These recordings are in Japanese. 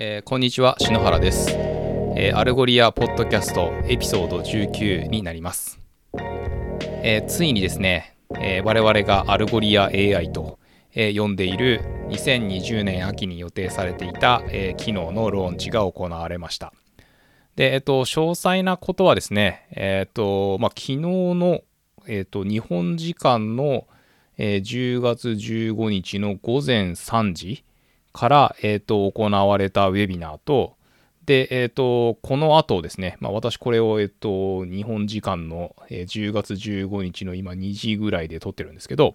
えーこんにちは篠原です、えー Algolia ポッドキャストエピソード19になります、えーついにですね、えー我々がアルゴリア AI と、えー呼んでいる2020年秋に予定されていた、えー機能のローンチが行われました。で、えっと、詳細なことはですね、えっと、まあ、昨日の、えっと、日本時間の、えー10月15日の午前3時から、えっと、行われたウェビナーと、で、えっと、この後ですね、まあ、私これを、えっと、日本時間の、えー10月15日の今2時ぐらいで撮ってるんですけど、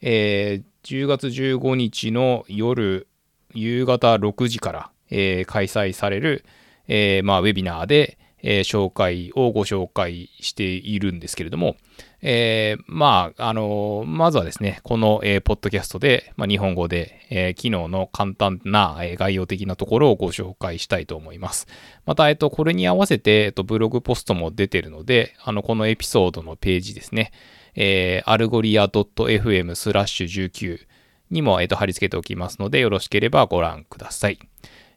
えー10月15日の夜、夕方6時から、えー開催される、えーまあ、ウェビナーで、えー紹介をご紹介しているんですけれども、えーまあ、あのまずはですね、この、えーポッドキャストで、まあ、日本語で、えー機能の簡単な、え概要的なところをご紹介したいと思います。また、えっと、これに合わせて、えっと、ブログポストも出てるので、あの、このエピソードのページですね、えー、アルゴリア .fm スラッシュ19にも、えっと、貼り付けておきますので、よろしければご覧ください。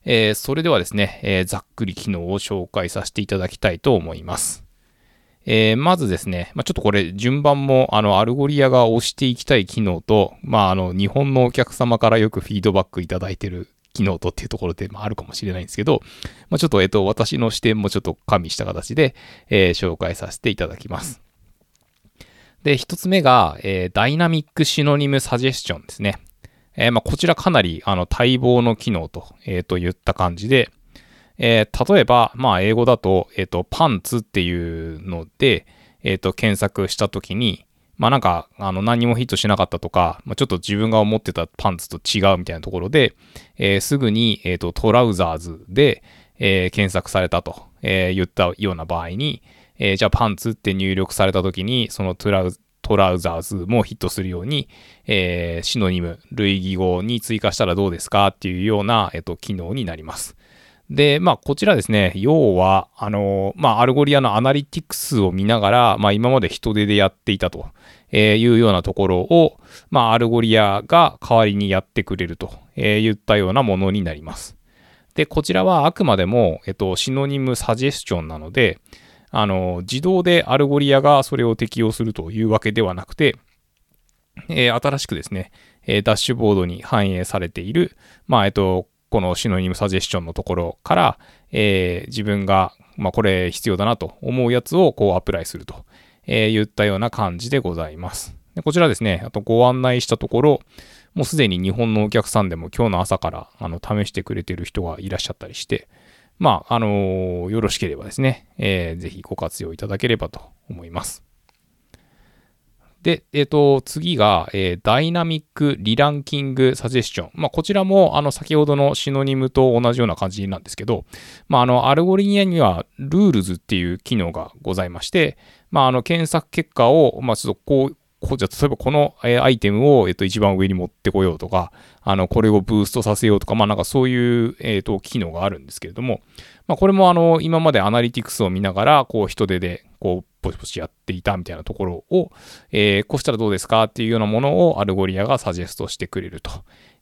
えーそれではですね、えーざっくり機能を紹介させていただきたいと思います。えーまずですね、まあ、ちょっとこれ順番もあの Algolia が押していきたい機能と、まあ、あの日本のお客様からよくフィードバックいただいてる機能とっていうところで、まあ、あるかもしれないんですけど、まあ、ちょっと、えっと、私の視点もちょっと加味した形で、えー紹介させていただきます。で、一つ目が、えーダイナミックシノニムサジェスチョンですね。えーまあ、こちらかなりあの待望の機能と,、えーと言った感じで、えー例えば、まあ、英語だと,、えーとパンツっていうので、えーと検索したときに、まあなんか、あの、何もヒットしなかったとか、まあ、ちょっと自分が思ってたパンツと違うみたいなところで、えーすぐに、えーと trousers で、えー検索されたと、えー言ったような場合に、えーじゃあパンツって入力されたときに、そのトラウ trousers もヒットするように、えー synonym、類義語に追加したらどうですかっていうような、えっと、機能になります。で、まあ、こちらですね、要は、あの、まあ、 Algolia の analytics を見ながら、まあ、今まで人手でやっていたというようなところを、まあ、 Algolia が代わりにやってくれるといったようなものになります。で、こちらはあくまでも、えっと、シノニムサジェスチョンなので、あの、自動で Algolia がそれを適用するというわけではなくて、えー新しくですね、えーダッシュボードに反映されている、まあ、えっと、このシノニムサジェスチョンのところから、えー自分が、まあ、これ必要だなと思うやつをこう apply すると、えー言ったような感じでございます。でこちらですね、あとご案内したところ、もうすでに日本のお客さんでも今日の朝からあの試してくれてる人がいらっしゃったりして、まあ、あのよろしければですね、えーぜひご活用いただければと思います。で、えっ、と、次が、えーダイナミックリランキングサジェスチョン。まあ、こちらも、あの、先ほどのシノニムと同じような感じなんですけど、まあ、あの、 Algolia には、 rules っていう機能がございまして、まあ、あの、検索結果を、まあ、ちょっとこう、こうじゃ例えばこの、アイテムを、えっと一番上に持ってこようとか、あの、これをブーストさせようとか、まあなんかそういう、えっと機能があるんですけれども、まあこれもあの、今まで analytics を見ながら、こう人手で、こう、ポチポチやっていたみたいなところを、えーこうしたらどうですかっていうようなものを Algolia がサジェストしてくれると、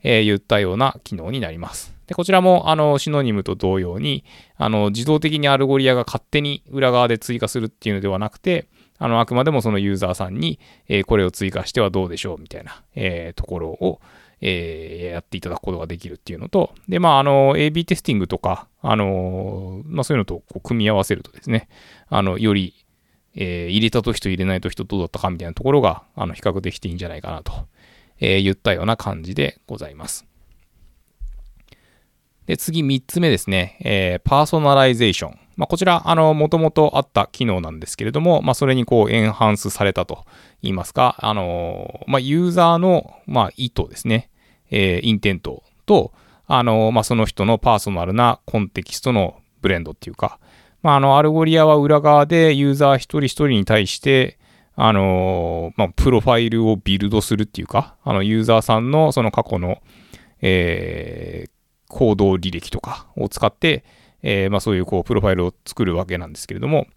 えー言ったような機能になります。で、こちらも、あの、 synonym と同様に、あの、自動的に Algolia が勝手に裏側で追加するっていうのではなくて、あの、あくまでもそのユーザーさんに、えーこれを追加してはどうでしょうみたいな、えーところを、えーやっていただくことができるっていうのと、で、まあ、あの、AB テスティングとか、あの、まあ、そういうのとこう組み合わせるとですね、あの、より、えー入れた時と入れない時とどうだったかみたいなところが、あの、比較できていいんじゃないかなと、えー言ったような感じでございます。で、次3つ目ですね、えー personalization。まあ、こちら、あの、もともとあった機能なんですけれども、まあ、それにこう、 enhance されたと言いますか、あのまあ、ユーザーの、まあ、意図ですね、えー intent と、あのまあ、その人のパーソナルなコンテキストのブレンドっていうか、まあ、あの、 Algolia は裏側でユーザー一人一人に対して、あのまあ、プロファイルをビルドするっていうか、あの、ユーザーさんのその過去の、えー行動履歴とかを使って、えーまあ、そういうこうプロファイルを作るわけなんですけれども、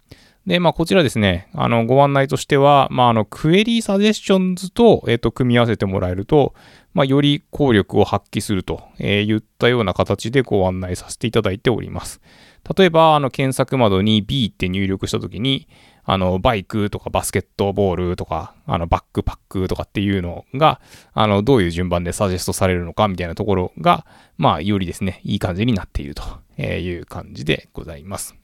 で、まあ、こちらですね、あの、ご案内としては、まあ、あの、クエリーサジェスションズと、えっ、と、組み合わせてもらえると、まあ、より効力を発揮すると、えー、ったような形でご案内させていただいております。例えば、あの、検索窓に B って入力したときに、あの、バイクとかバスケットボールとか、あの、バックパックとかっていうのが、あの、どういう順番でサジェストされるのかみたいなところが、まあ、よりですね、いい感じになっているという感じでございます。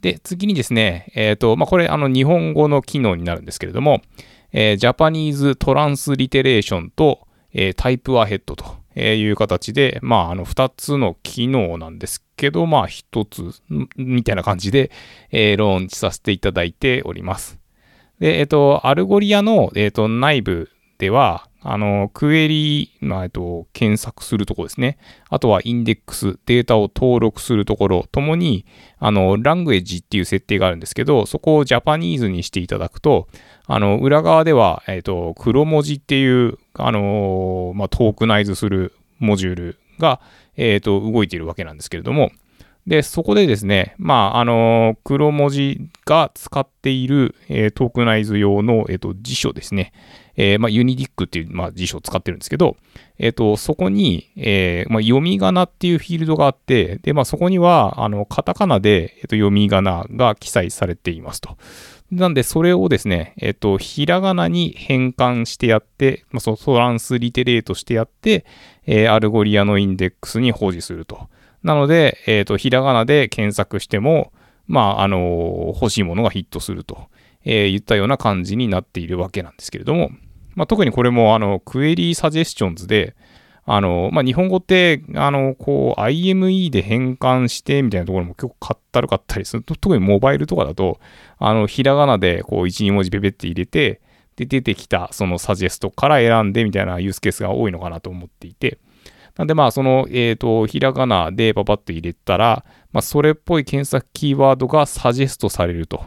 で、次にですね、えっ、ー、と、まあ、これ、あの、日本語の機能になるんですけれども、えー、ジャパニーズトランスリテレーションと、えー、タイプアヘッドという形で、まあ、あの、二つの機能なんですけど、まあ、一つ、みたいな感じで、えー、ローンチさせていただいております。で、えっ、ー、と、 Algolia の、えっ、ー、と、内部では、あの、クエリ、まあ、えっと、検索するところですね。あとはインデックス、データを登録するところとともに、あの、 language っていう設定があるんですけど、そこを Japanese にしていただくと、あの、裏側では、えっと、黒文字っていう、あの、まあ、 tokenize するモジュールが、えっと、動いているわけなんですけれども、で、そこでですね、まあ、あの黒文字が使っている、えー、トークナイズ用の、えーと、辞書ですね。えー、まあ、ユニディックっていう、まあ、辞書を使ってるんですけど、えっ、ー、と、そこに、えー、まあ、読み仮名っていうフィールドがあって、で、まあ、そこには、あの、カタカナで、えっ、と、読み仮名が記載されていますと。なんで、それをですね、えっ、と、ひらがなに変換してやって、まあ、そトランスリテレートしてやって、え Algolia のインデックスに保持すると。なので、えっ、と、ひらがなで検索しても、まあ、あの欲しいものがヒットすると、えー、言ったような感じになっているわけなんですけれども、まあ、特にこれもあの Query Suggestions で、あの、まあ、日本語って、あの、こう、IME で変換してみたいなところも結構かったるかったりする。特にモバイルとかだと、あの、ひらがなで、こう、1、2文字ペペって入れて、で、出てきた、そのサジェストから選んでみたいなユースケースが多いのかなと思っていて、なんでまあ、その、えっ、ー、と、ひらがなでパパッと入れたら、まあ、それっぽい検索キーワードがサジェストされると。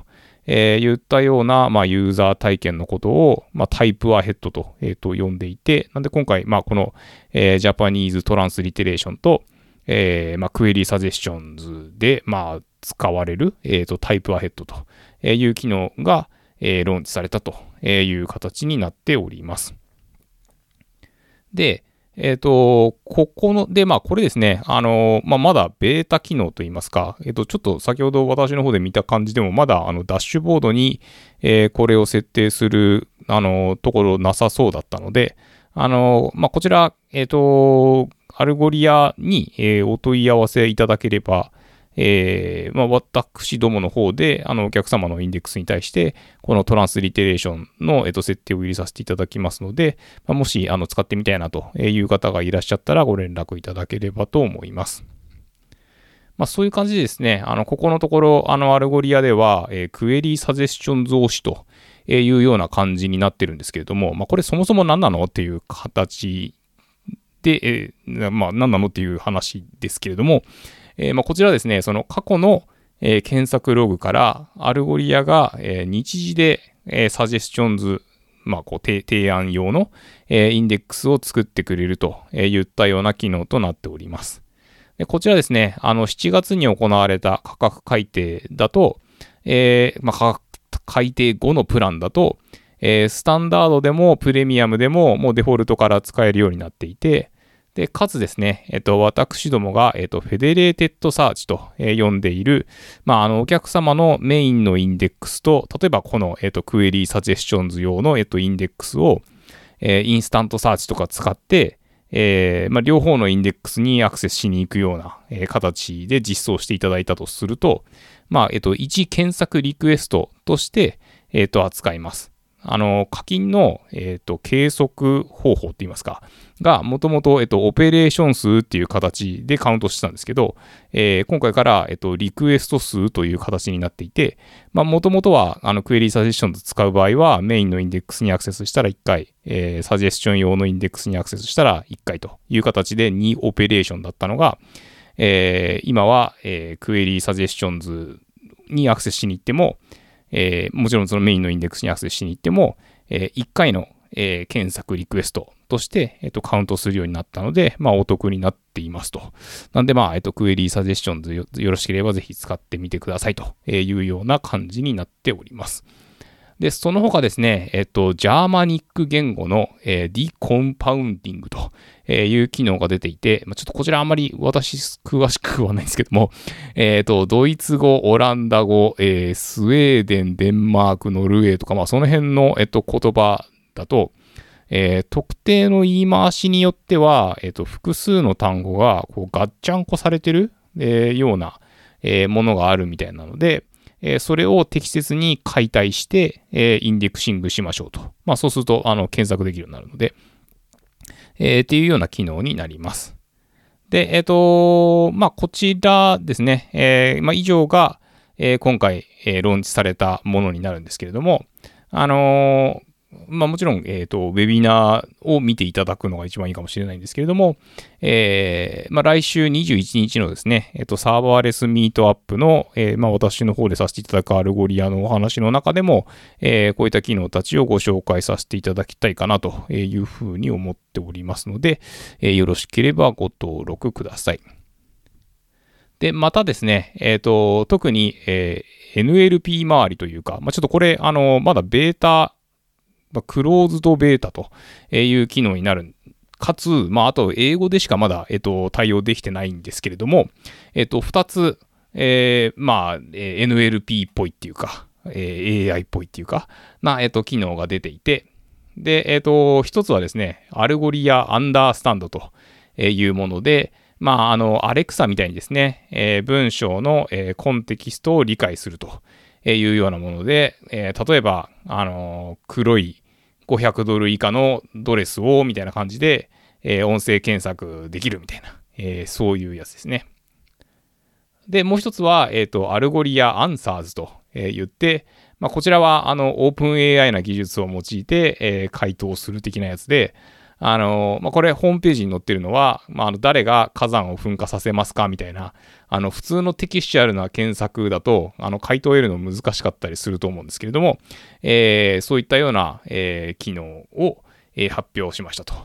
えー、言ったような、まあ、ユーザー体験のことを、まあ、タイプアヘッドと,、えー、と呼んでいて、なんで今回、まあ、この、えー、ジャパニーズトランスリテレーションと、えーまあ、クエリーサジェスションズで、まあ、使われる、えーと、タイプアヘッドという機能が、えー、ローンチされたという形になっております。で、えっ、ー、と、ここの、で、まあ、これですね、あの、まあ、まだベータ機能といいますか、えっ、ー、と、ちょっと先ほど私の方で見た感じでも、まだ、あの、ダッシュボードに、えー、これを設定する、あの、ところなさそうだったので、あの、まあ、こちら、えっ、と、 Algolia に、えお問い合わせいただければ、えー、まあ、私どもの方で、あの、お客様のインデックスに対して、この transliteration の、えっと、設定を入れさせていただきますので、まあ、もし、あの、使ってみたいなという方がいらっしゃったら、ご連絡いただければと思います。まあ、そういう感じでですね、あの、ここのところ、あの、 Algolia では、えー、 Query Suggestions 推しというような感じになってるんですけれども、まあ、これそもそも何なのっていう形で、えー、まあ、何なのっていう話ですけれども、えー、まあ、こちらですね、その過去の、えー、検索ログから Algolia が、えー、日次で、えサジェスチョンズ、まあ、こう提案用の、えインデックスを作ってくれるといったような機能となっております。でこちらですね、あの7月に行われた価格改定だと、えまあ、価格改定後のプランだと、えスタンダードでもプレミアムでももうデフォルトから使えるようになっていて、で、かつですね、えっと、私どもが、えっと、 federated search と、えー、呼んでいる、まあ、あの、お客様のメインのインデックスと、例えばこの、えっと、 Query Suggestions 用の、えっと、インデックスを、えー、 InstantSearch とか使って、えーまあ、両方のインデックスにアクセスしに行くような、え、形で実装していただいたとすると、まあ、えっと、1検索リクエストとして、えっと、扱います。あの、課金の、え、ー、と、計測方法って言いますか、が、もともと、えっ、と、オペレーション数っていう形でカウントしてたんですけど、えー、今回から、えっ、と、リクエスト数という形になっていて、もともとは、あの、クエリーサジェスションズ使う場合は、メインのインデックスにアクセスしたら1回、えー、サジェスション用のインデックスにアクセスしたら1回という形で2オペレーションだったのが、え、今は、え、 Query Suggestions にアクセスしに行っても、えー、もちろんそのメインのインデックスにアクセスしに行っても、えー、1回の、えー、検索リクエストとして、えっ、と、カウントするようになったので、まあ、お得になっていますと。なんで、まあ、えっ、と、 Query Suggestions よろしければぜひ使ってみてくださいというような感じになっております。で、その他ですね、えっと、ジャーマニック言語の、えー、 decompounding とえいう機能が出ていて、まあ、ちょっとこちらあんまり私詳しくはないんですけども、えっ、と、ドイツ語、オランダ語、えー、スウェーデン、デンマーク、ノルウェーとか、まあ、その辺の、えっと、言葉だと、えー、特定の言い回しによっては、えっと、複数の単語がこうガッチャンコされてる、えー、ような、え、ものがあるみたいなので、えそれを適切に解体して、えインデックシングしましょうと。まあ、そうすると、あの、検索できるようになるので、えー、っていうような機能になります。で、えっ、ー、と、まあ、こちらですね、えー、まあ、以上が、え、今回、えー、ローンチされたものになるんですけれども、あのまあもちろん、えっ、ー、と、ウェビナーを見ていただくのが一番いいかもしれないんですけれども、えー、まあ来週21日のですね、えっ、ー、と、 Serverless Meetup の、えー、まあ私の方でさせていただく Algolia のお話の中でも、えー、こういった機能たちをご紹介させていただきたいかなというふうに思っておりますので、えー、よろしければご登録ください。で、またですね、えっ、ー、と、特に、えー、NLP 周りというか、まあ、ちょっとこれ、あの、まだベータまあ、クローズドベータという機能になる。かつ、まあ、あと英語でしかまだ、えっと、対応できてないんですけれども、えっと、二つ、えー、まあ、NLP っぽいっていうか、えー、AI っぽいっていうか、な、えっと、機能が出ていて、で、えっと、一つはですね、 Algolia Understand というもので、まあ、あの、アレクサみたいにですね、えー、文章の、えー、コンテキストを理解するというようなもので、えー、例えば、あの黒い500ドル以下のドレスを、みたいな感じで、えー、音声検索できるみたいな、えー、そういうやつですね。で、もう一つは、えっ、ー、と、 Algolia Answers とえ言って、まあ、こちらは、あの、オープン AI な技術を用いて、えー、回答する的なやつで、あの、まあ、これホームページに載ってるのは、まあ、あの誰が火山を噴火させますかみたいな、あの、普通のテキスチュアルな検索だと、あの、回答を得るの難しかったりすると思うんですけれども、えー、そういったような、えー、機能を、えー、発表しましたと。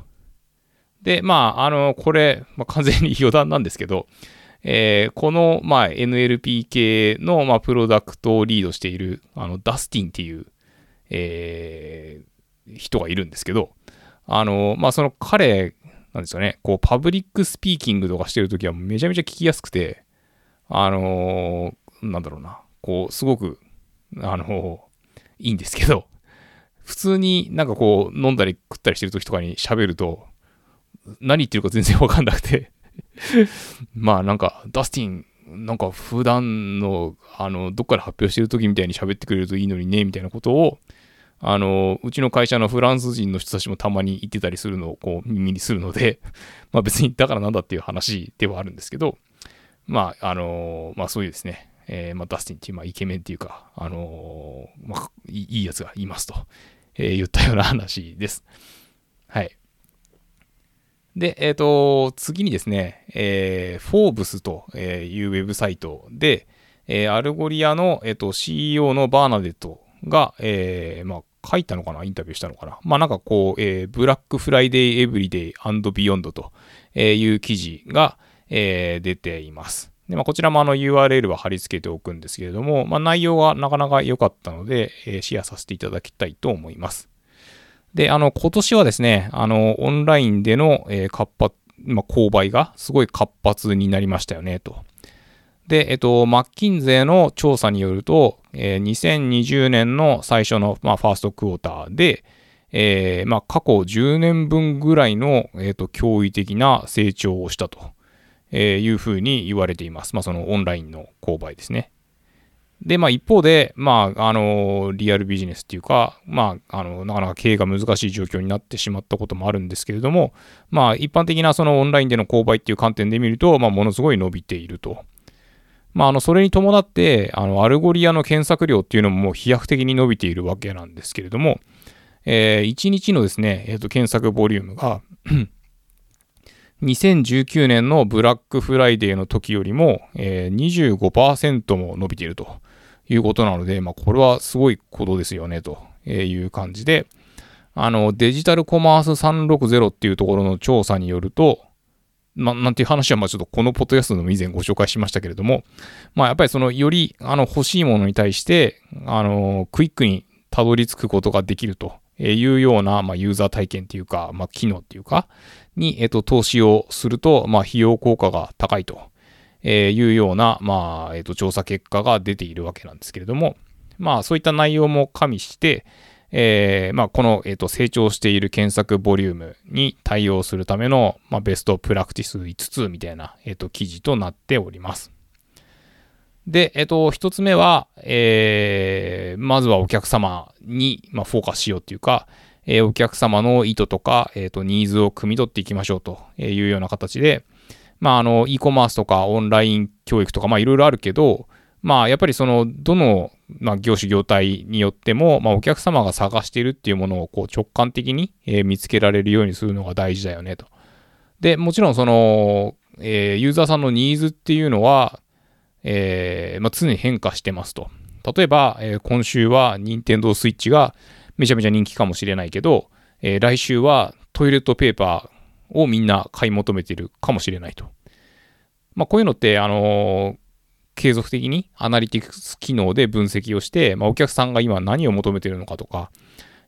で、まあ、あの、これ、まあ、完全に余談なんですけど、えー、この、まあ、NLP 系の、まあ、プロダクトをリードしている、あの、ダスティンっていう、えー、人がいるんですけど、あの、まあ、その彼、なんですよね、こう、 public speaking とかしてるときはめちゃめちゃ聞きやすくて、あの、なんだろうな、こう、すごく、あの、いいんですけど、普通になんかこう、飲んだり食ったりしてる時とかに喋ると、何言ってるか全然わかんなくて。まあなんか、 Dustin、なんか普段の、あの、どっかで発表してる時みたいに喋ってくれるといいのにね、みたいなことを、あの、うちの会社のフランス人の人たちもたまに言ってたりするのをこう耳にするので、まあ別にだからなんだっていう話ではあるんですけど、まあ、あのまあそういうですね、えー、まあ、ダスティンっていう、まあ、イケメンっていうか、あのまあ、いいやつがいますと、えー、言ったような話です。はい。で、えっ、ー、と、次にですね、えー、フォーブスというウェブサイトで、えー、 Algolia の、えーと、CEO の Bernadette が、えー、まあ、書いたのかな？インタビューしたのかな？まあなんかこう、えー、 Black Friday Everyday Beyond という記事が、えー、出ています。でまあ、こちらもあの URL は貼り付けておくんですけれども、まあ、内容がなかなか良かったので、え、シェアさせていただきたいと思います。で、あの、今年はですね、あの、オンラインでの、えー、活発、まあ、購買がすごい活発になりましたよね、と。で、えっと、マッキンゼーの調査によると、えー、2020年の最初の、まあ、ファーストクォーターで、えー、まあ、過去10年分ぐらいの、えーと、驚異的な成長をしたと、え、いうふうに言われています。まあ、そのオンラインの購買ですね。で、まあ、一方で、まあ、あの、リアルビジネスっていうか、まあ、あの、なかなか経営が難しい状況になってしまったこともあるんですけれども、まあ、一般的なそのオンラインでの購買っていう観点で見ると、まあ、ものすごい伸びていると。まあ、あの、それに伴って、あの、 Algolia の検索量っていうのももう飛躍的に伸びているわけなんですけれども、えー、1日のですね、えっ、ー、と、検索ボリュームが 2019年のブラックフライデーの時よりも、えー、25%も伸びているということなので、まあ、これはすごいことですよね、という感じで、あの、デジタルコマース360っていうところの調査によると、ま、なんていう話は、まあちょっとこのポッドキャストの以前ご紹介しましたけれども、まあやっぱりそのよりあの欲しいものに対して、あの、クイックにたどり着くことができるというような、まあ、ユーザー体験っていうか、まあ、機能っていうか、に、えっと、投資をすると、まあ、費用効果が高いというような、まあ、えっと、調査結果が出ているわけなんですけれども、まあ、そういった内容も加味して、えー、まあ、この、えっと、成長している検索ボリュームに対応するための、まあ、ベストプラクティス5つみたいな、えっと、記事となっております。で、えっと、一つ目は、えー、まずはお客様に、まあ、フォーカスしようっていうか、えー、お客様の意図とか、えっ、ー、と、ニーズを汲み取っていきましょうというような形で、まあ、あの、e コマースとかオンライン教育とか、まあ、いろいろあるけど、まあ、やっぱりその、どの、まあ、業種業態によっても、まあ、お客様が探しているっていうものを、こう、直感的に、えー、見つけられるようにするのが大事だよね、と。で、もちろん、その、えー、ユーザーさんのニーズっていうのは、えー、まあ、常に変化してますと。例えば、え、今週は任天堂 switch がめちゃめちゃ人気かもしれないけど、え、来週はトイレットペーパーをみんな買い求めてるかもしれないと。まあ、こういうのって、あの、継続的にアナリティクス機能で分析をして、まあ、お客さんが今何を求めているのかとか、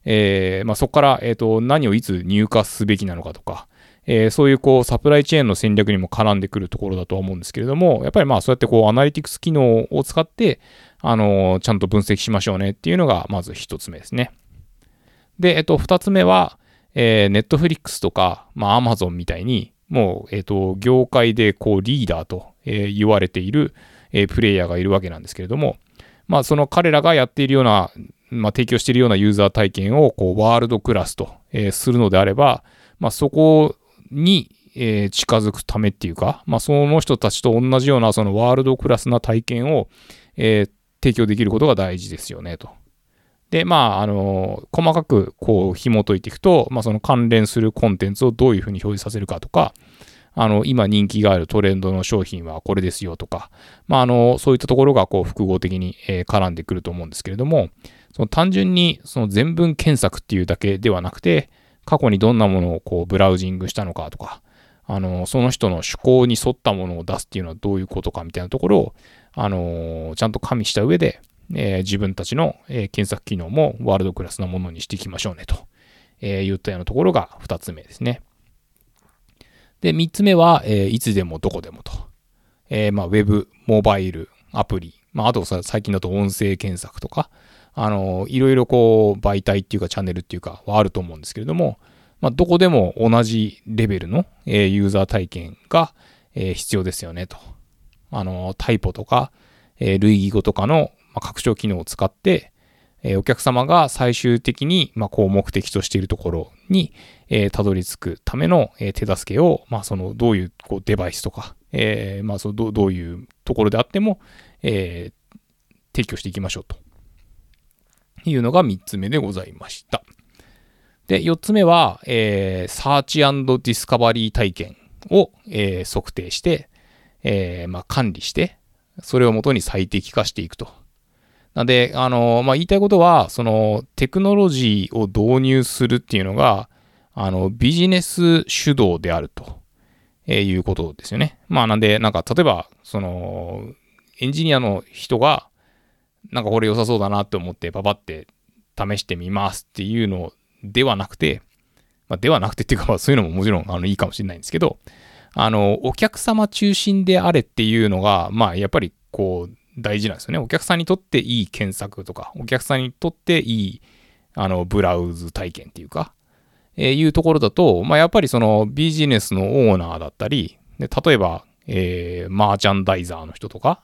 えーまあ、そこから、えーと何をいつ入荷すべきなのかとか、えー、そういうこうサプライチェーンの戦略にも絡んでくるところだとは思うんですけれども、やっぱりまあそうやってこうアナリティクス機能を使って、あのー、ちゃんと分析しましょうねっていうのがまず一つ目ですね。で、えっと、二つ目は、ネットフリックスとか、まあアマゾンみたいに、もう、えっと、業界でこうリーダーと、え、言われている、えー、プレイヤーがいるわけなんですけれども、まあその彼らがやっているような、まあ提供しているようなユーザー体験をこうワールドクラスと、えー、するのであれば、まあそこに、えー、近づくためっていうか、まあ、その人たちと同じようなそのワールドクラスな体験を、えー、提供できることが大事ですよねと。で、まあ、あの、細かくこう紐解いていくと、まあ、その関連するコンテンツをどういうふうに表示させるかとか、あの、今人気があるトレンドの商品はこれですよとか、まあ、あの、そういったところがこう複合的に、え、絡んでくると思うんですけれども、その単純にその全文検索っていうだけではなくて、過去にどんなものをこうブラウジングしたのかとか、あの、その人の趣向に沿ったものを出すっていうのはどういうことかみたいなところを、あの、ちゃんと加味した上で、えー、自分たちの、え、検索機能もワールドクラスなものにしていきましょうねと、え、言ったようなところが2つ目ですね。で、3つ目は、えいつでもどこでもと。えまあ、ウェブ、モバイル、アプリ、まあ、あとさ、最近だと音声検索とか、あの、いろいろこう、媒体っていうかチャンネルっていうかはあると思うんですけれども、まあ、どこでも同じレベルの、えー、ユーザー体験が、えー、必要ですよねと。あの、タイポとか、えー、類義語とかの、まあ、拡張機能を使って、えお客様が最終的に、ま、こう目的としているところに、えたどり着くための、え手助けを、まあ、その、どういうこうデバイスとか、えま、そのどどういうところであっても、え提供していきましょうと。いうのが3つ目でございました。で、4つ目は、えー、 search discovery 体験を、えー、測定して、えー、まあ、管理して、それをもとに最適化していくと。なんで、あの、まあ、言いたいことは、その、テクノロジーを導入するっていうのが、あの、ビジネス主導であると、えいうことですよね。まあ、なんで、なんか、例えば、その、エンジニアの人が、なんかこれ良さそうだなって思ってパパって試してみますっていうのではなくて、まあ、ではなくてっていうか、そういうのももちろんあのいいかもしれないんですけど、あの、お客様中心であれっていうのが、まあ、やっぱりこう、大事なんですよね。お客さんにとっていい検索とか、お客さんにとっていい、あの、ブラウズ体験っていうか、えー、いうところだと、まあ、やっぱりそのビジネスのオーナーだったり、で例えば、えー、マーチャンダイザーの人とか、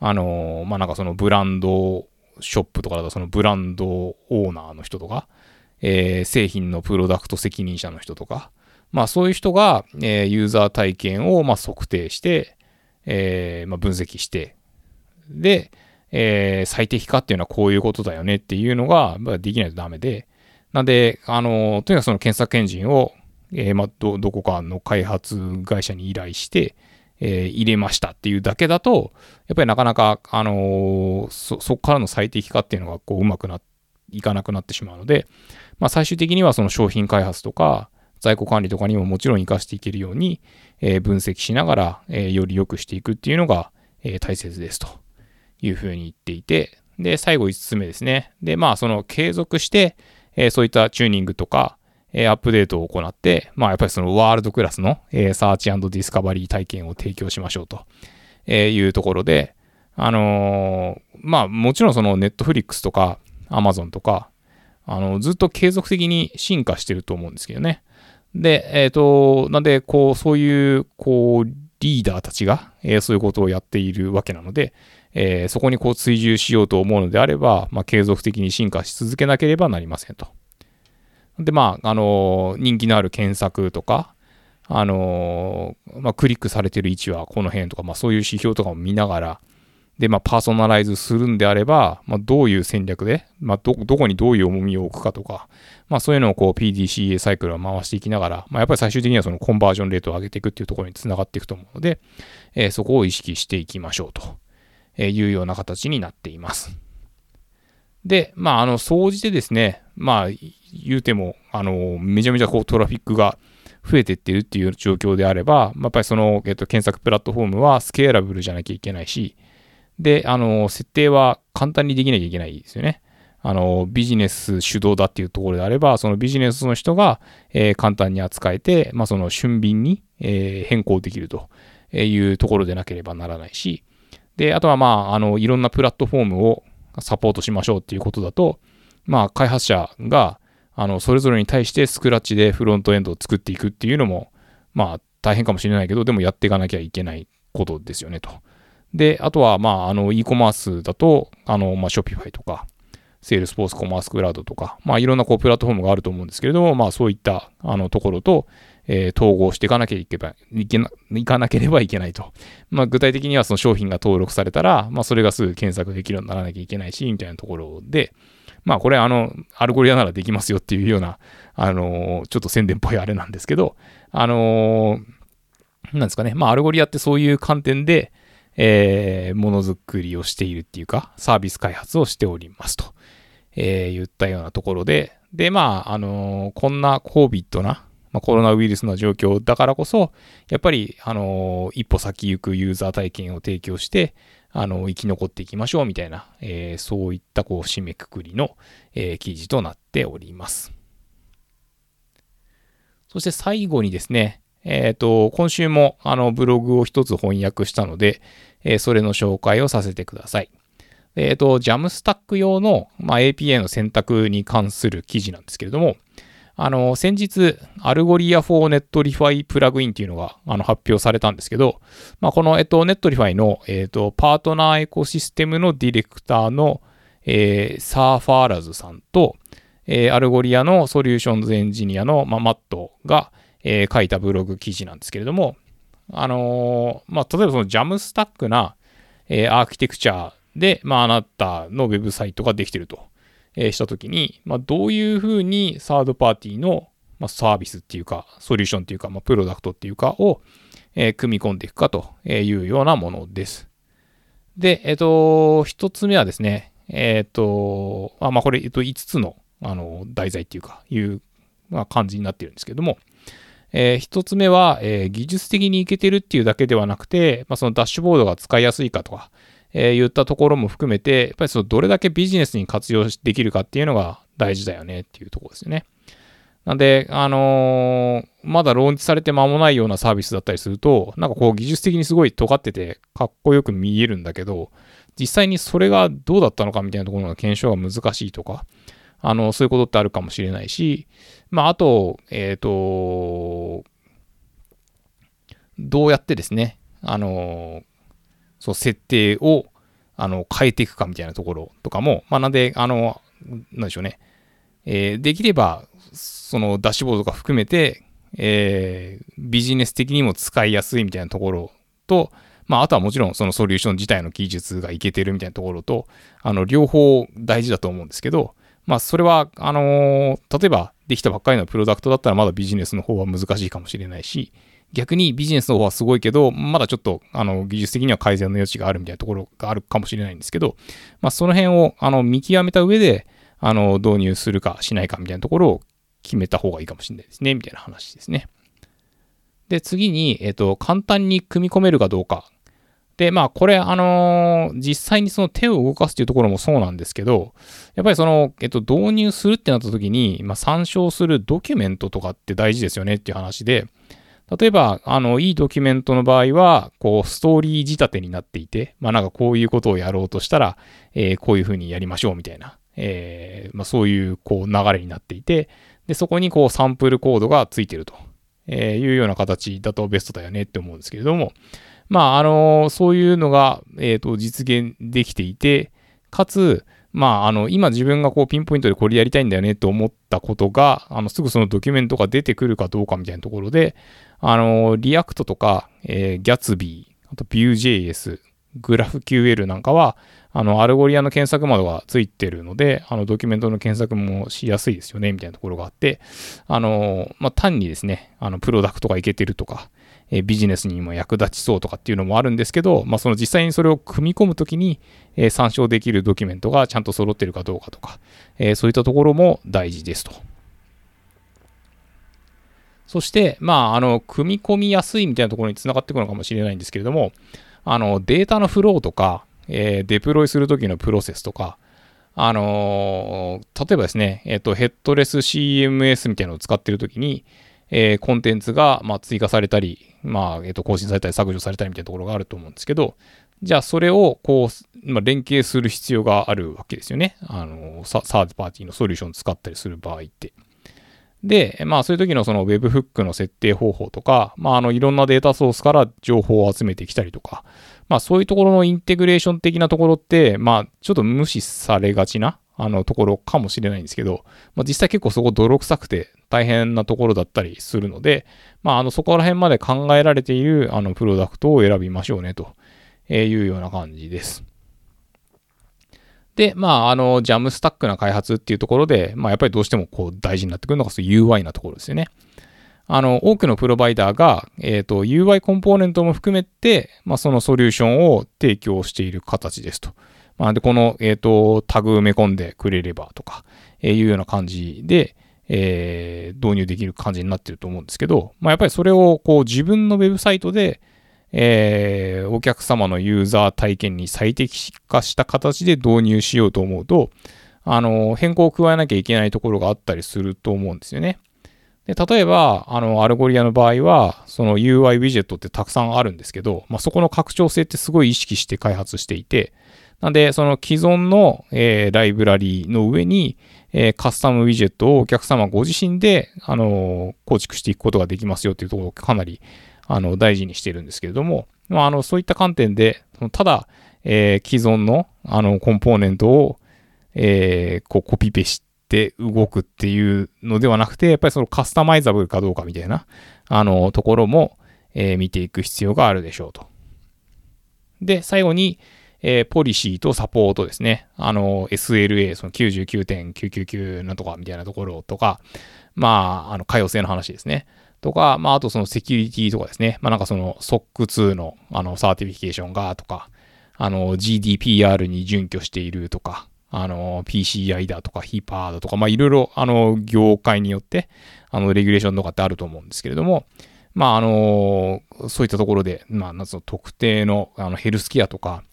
あのー、まあ、なんかそのブランドショップとかだとそのブランドオーナーの人とか、え、製品のプロダクト責任者の人とか、まあそういう人が、え、ユーザー体験をま測定して、え、ま、分析して、で、えー、最適化っていうのはこういうことだよねっていうのが、まあ、できないとダメで、なんで、あの、とにかくその検索エンジンを、えー、まあ、ど、どこかの開発会社に依頼して、えー、入れましたっていうだけだと、やっぱりなかなか、あのー、そ、そこからの最適化っていうのが、こう、うまくな、いかなくなってしまうので、まあ、最終的にはその商品開発とか、在庫管理とかにももちろん活かしていけるように、えー、分析しながら、え、より良くしていくっていうのが、え、大切ですと。いうふうに言っていて、で、最後5つ目ですね。で、まあ、その継続して、えそういったチューニングとか、えアップデートを行って、まあ、やっぱりそのワールドクラスの、えーサーチディスカバリー体験を提供しましょうと、えいうところで、あのまあ、もちろんそのネットフリックスとか、アマゾンとか、あの、ずっと継続的に進化してると思うんですけどね。で、えっ、ー、と、なんで、こう、そういう、こう、リーダーたちが、えー、そういうことをやっているわけなので、えー、そこにこう追従しようと思うのであれば、まあ、継続的に進化し続けなければなりませんと。で、まあ、あの人気のある検索とか、あのまあ、クリックされてる位置はこの辺とか、まあ、そういう指標とかも見ながら、で、まあ、パーソナライズするんであれば、まあ、どういう戦略で、まあ、ど、どこにどういう重みを置くかとか、まあ、そういうのをこう PDCA サイクルを回していきながら、まあ、やっぱり最終的にはそのコンバージョンレートを上げていくっていうところにつながっていくと思うので、えー、そこを意識していきましょうというような形になっています。で、まあ、あの、総じてですね、まあ、言うても、あの、めちゃめちゃこうトラフィックが増えていってるっていう状況であれば、やっぱりその、えっと、検索プラットフォームはスケーラブルじゃなきゃいけないし、で、あの、設定は簡単にできなきゃいけないですよね。あの、ビジネス主導だっていうところであれば、そのビジネスの人が、えー、簡単に扱えて、まあ、その俊敏に、えー、変更できるというところでなければならないし、で、あとはまあ、あの、いろんなプラットフォームをサポートしましょうっていうことだと、まあ、開発者が、あの、それぞれに対してスクラッチでフロントエンドを作っていくっていうのも、まあ、大変かもしれないけど、でもやっていかなきゃいけないことですよね、と。で、あとは、まあ、あの、e コマースだと、あの、まあ、Shopify とか、 Salesforce Commerce Cloud とか、まあ、いろんなこうプラットフォームがあると思うんですけれども、まあ、そういったあのところと、えー、統合していかなきゃいけ、いけな、いかなければいけないと。まあ、具体的にはその商品が登録されたら、まあ、それがすぐ検索できるようにならなきゃいけないし、みたいなところで、まあ、これ、あの、 Algolia ならできますよっていうような、あのー、ちょっと宣伝っぽいあれなんですけど、あのー、なんですかね、まあ、 Algolia ってそういう観点で、えー、ものづくりをしているっていうか、サービス開発をしておりますと。えー、言ったようなところで、で、まあ、あのー、こんな COVID な、まあ、コロナウイルスの状況だからこそ、やっぱり、あのー、一歩先行くユーザー体験を提供して、あの、生き残っていきましょうみたいな、えー、そういったこう締めくくりの、えー、記事となっております。そして最後にですね、えっ、ー、と、今週もあのブログを一つ翻訳したので、えー、それの紹介をさせてください。えっ、ー、と、Jamstack 用の、まあ、API の選択に関する記事なんですけれども、あの、先日、 Algolia for Netlify プラグインっていうのがあの発表されたんですけど、まあ、この、えっと、Netlify の、えっと、パートナーエコシステムのディレクターの、えー、サーファーラズさんと、えー、 Algolia の solutions engineer の、まあ、マットが、えー、書いたブログ記事なんですけれども、あのー、まあ、例えばその Jamstack な、えー、アーキテクチャで、まあ、あなたのウェブサイトができてると、えー、したときに、まあ、どういうふうにサードパーティーの、まあ、サービスっていうか、ソリューションっていうか、まあ、プロダクトっていうかを、えー、組み込んでいくかというようなものです。で、えっ、ー、と、一つ目はですね、えっ、ー、と、あまあ、これ、えっと、5つの、あの、題材っていうか、いう、まあ、感じになってるんですけども、えー、一つ目は、えー、技術的にいけてるっていうだけではなくて、まあ、そのダッシュボードが使いやすいかとか、えー、言ったところも含めて、やっぱりそのどれだけビジネスに活用できるかっていうのが大事だよねっていうところですよね。なんで、あのー、まだローンチされて間もないようなサービスだったりすると、なんかこう技術的にすごい尖っててかっこよく見えるんだけど、実際にそれがどうだったのかみたいなところの検証が難しいとか、あの、そういうことってあるかもしれないし、まあ、あと、えっ、ー、と、どうやってですね、あの、そう、設定を、あの、変えていくかみたいなところとかも、まあ、なんで、あの、なんでしょうね。えー、できれば、そのダッシュボードとか含めて、えー、ビジネス的にも使いやすいみたいなところと、まあ、あとはもちろんそのソリューション自体の技術がいけてるみたいなところと、あの、両方大事だと思うんですけど、まあ、それは、あのー、例えばできたばっかりのプロダクトだったらまだビジネスの方は難しいかもしれないし、逆にビジネスの方はすごいけど、まだちょっと、あの、技術的には改善の余地があるみたいなところがあるかもしれないんですけど、まあ、その辺を、あの、見極めた上で、あの、導入するかしないかみたいなところを決めた方がいいかもしれないですね、みたいな話ですね。で、次に、えっ、と、簡単に組み込めるかどうか。で、まあ、これ、あのー、実際にその手を動かすっていうところもそうなんですけど、やっぱりその、えっと、導入するってなった時に、まあ、参照するドキュメントとかって大事ですよねっていう話で、例えば、あの、いいドキュメントの場合は、こう、ストーリー仕立てになっていて、まあなんかこういうことをやろうとしたら、えー、こういうふうにやりましょうみたいな、えー、まあそういう、こう、流れになっていて、で、そこにこう、サンプルコードがついてると、えいうような形だとベストだよねって思うんですけれども、まあ、あのそういうのが、えっ、と、実現できていて、かつ、まあ、あの、今自分がこうピンポイントでこれやりたいんだよねと思ったことが、あの、すぐそのドキュメントが出てくるかどうかみたいなところで、あの、 React とか、えー、 Gatsby、あと Vue.js、 GraphQL なんかは、あの、 Algolia の検索窓がついてるので、あの、ドキュメントの検索もしやすいですよね、みたいなところがあって、あの、まあ、単にですね、あの、プロダクトがいけてるとか、えビジネスにも役立ちそうとかっていうのもあるんですけど、まあ、その実際にそれを組み込むときに、え参照できるドキュメントがちゃんと揃ってるかどうかとか、えそういったところも大事ですと。そして、まあ、あの、組み込みやすいみたいなところにつながってくるのかもしれないんですけれども、あの、データのフローとか、えー、デプロイするときのプロセスとか、あのー、例えばですね、えっ、ー、と、ヘッドレス CMS みたいなのを使ってるときに、えー、コンテンツが、まあ、追加されたり、まあ、えっ、と、更新されたり削除されたりみたいなところがあると思うんですけど、じゃあそれをこう、まあ、連携する必要があるわけですよね。あの、サードパーティーのソリューション使ったりする場合って。で、まあそういう時のその Webhook の設定方法とか、まああのいろんなデータソースから情報を集めてきたりとか、まあそういうところのインテグレーション的なところって、まあちょっと無視されがちなあのところかもしれないんですけど、まあ実際結構そこ泥臭くて大変なところだったりするので、まああのそこら辺まで考えられているあのプロダクトを選びましょうねというような感じです。で、まあ、あの、ジャムスタックな開発っていうところで、まあ、やっぱりどうしてもこう大事になってくるのがそう UI なところですよね。あの、多くのプロバイダーが、えっ、ー、と、UI コンポーネントも含めて、まあ、そのソリューションを提供している形ですと。まあ、で、この、えっ、ー、と、タグ埋め込んでくれればとか、えー、いうような感じで、えー、導入できる感じになってると思うんですけど、まあ、やっぱりそれをこう自分のウェブサイトで、えー、お客様のユーザー体験に最適化した形で導入しようと思うと、あの、変更を加えなきゃいけないところがあったりすると思うんですよね。で、例えば、あの、 Algolia の場合は、その UI ウィジェットってたくさんあるんですけど、まあ、そこの拡張性ってすごい意識して開発していて、なんで、その既存の、えー、ライブラリーの上に、えー、カスタムウィジェットをお客様ご自身で、あのー、構築していくことができますよっていうところをかなり、あの、大事にしてるんですけれども、まあ、あの、そういった観点で、ただ、えー、既存の、あの、コンポーネントを、えー、こう、コピペして動くっていうのではなくて、やっぱりそのカスタマイザブルかどうかみたいな、あの、ところも、えー、見ていく必要があるでしょうと。で、最後に、えー、ポリシーとサポートですね。あの、SLA、その99.999なんとかみたいなところとか、まあ、あの、可用性の話ですね。とか、まあ、あとそのセキュリティとかですね。まあ、なんかその SOC2 のあの certification がとか、あの GDPR に準拠しているとか、あの PCI だとか HIPAA だとか、まあいろいろあの業界によってあのレギュレーションとかってあると思うんですけれども、まああのそういったところで、まあ、その特定のあのヘルスケアとか、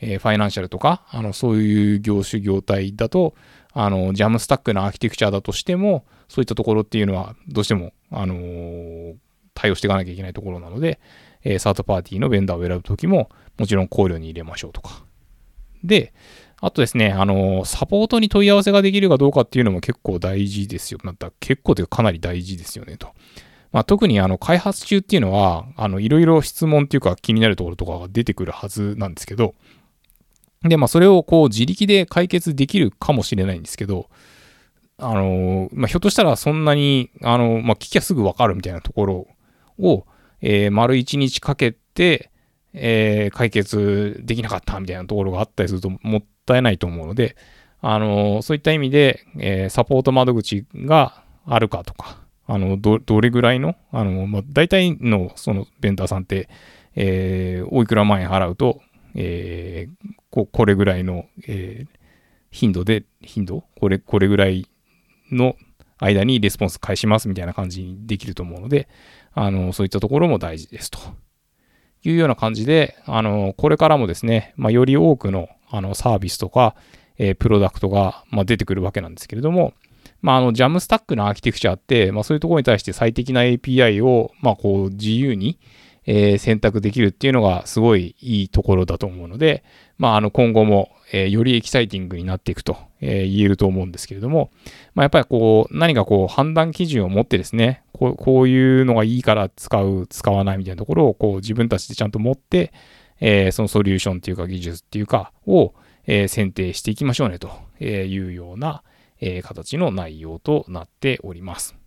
えー、ファイナンシャルとか、あのそういう業種業態だと、あのジャムスタックなアーキテクチャだとしても、そういったところっていうのはどうしてもあのー、対応していかなきゃいけないところなので、えー、サードパーティーのベンダーを選ぶときも、もちろん考慮に入れましょうとか。で、あとですね、あのー、サポートに問い合わせができるかどうかっていうのも結構大事ですよ。また結構というかかなり大事ですよねと。まあ、特にあの開発中っていうのは、あの、いろいろ質問っていうか気になるところとかが出てくるはずなんですけど、で、まあ、それをこう自力で解決できるかもしれないんですけど、あの、まあ、ひょっとしたらそんなに、あの、まあ、聞きゃすぐわかるみたいなところを、えー、丸一日かけて、えー、解決できなかったみたいなところがあったりするともったいないと思うので、あの、そういった意味で、えー、サポート窓口があるかとか、あの、ど、どれぐらいの、あの、まあ、大体のそのベンダーさんって、えー、おいくら万円払うと、えー、ここれぐらいの、えー、頻度で、頻度？これ、これぐらいの間にレスポンス返しますみたいな感じにできると思うので、あの、そういったところも大事ですと。いうような感じで、あの、これからもですね、まあ、より多くのあのサービスとか、えー、プロダクトが、まあ、出てくるわけなんですけれども、まあ、あの、ジャムスタックのアーキテクチャって、まあ、そういうところに対して最適な API を、まあ、こう、自由に、えー、選択できるっていうのがすごいいいところだと思うので、まあ、あの、今後も、えー、よりエキサイティングになっていくと、えー、言えると思うんですけれども、まあ、やっぱりこう、何かこう、判断基準を持ってですね、こうこういうのがいいから使う、使わないみたいなところを、こう、自分たちでちゃんと持って、え、そのソリューションっていうか技術っていうかを、え、選定していきましょうねというような、え、形の内容となっております。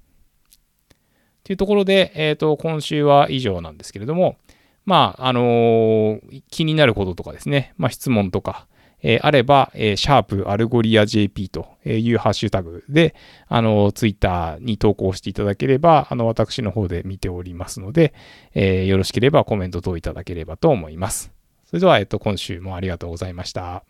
というところで、えっ、ー、と、今週は以上なんですけれども、まあ、あのー、気になることとかですね、まあ、質問とか、えー、あれば、えー、シャープ Algolia JP というハッシュタグで、あの、ツイッターに投稿していただければ、あの、私の方で見ておりますので、えー、よろしければコメント等いただければと思います。それでは、えっと、今週もありがとうございました。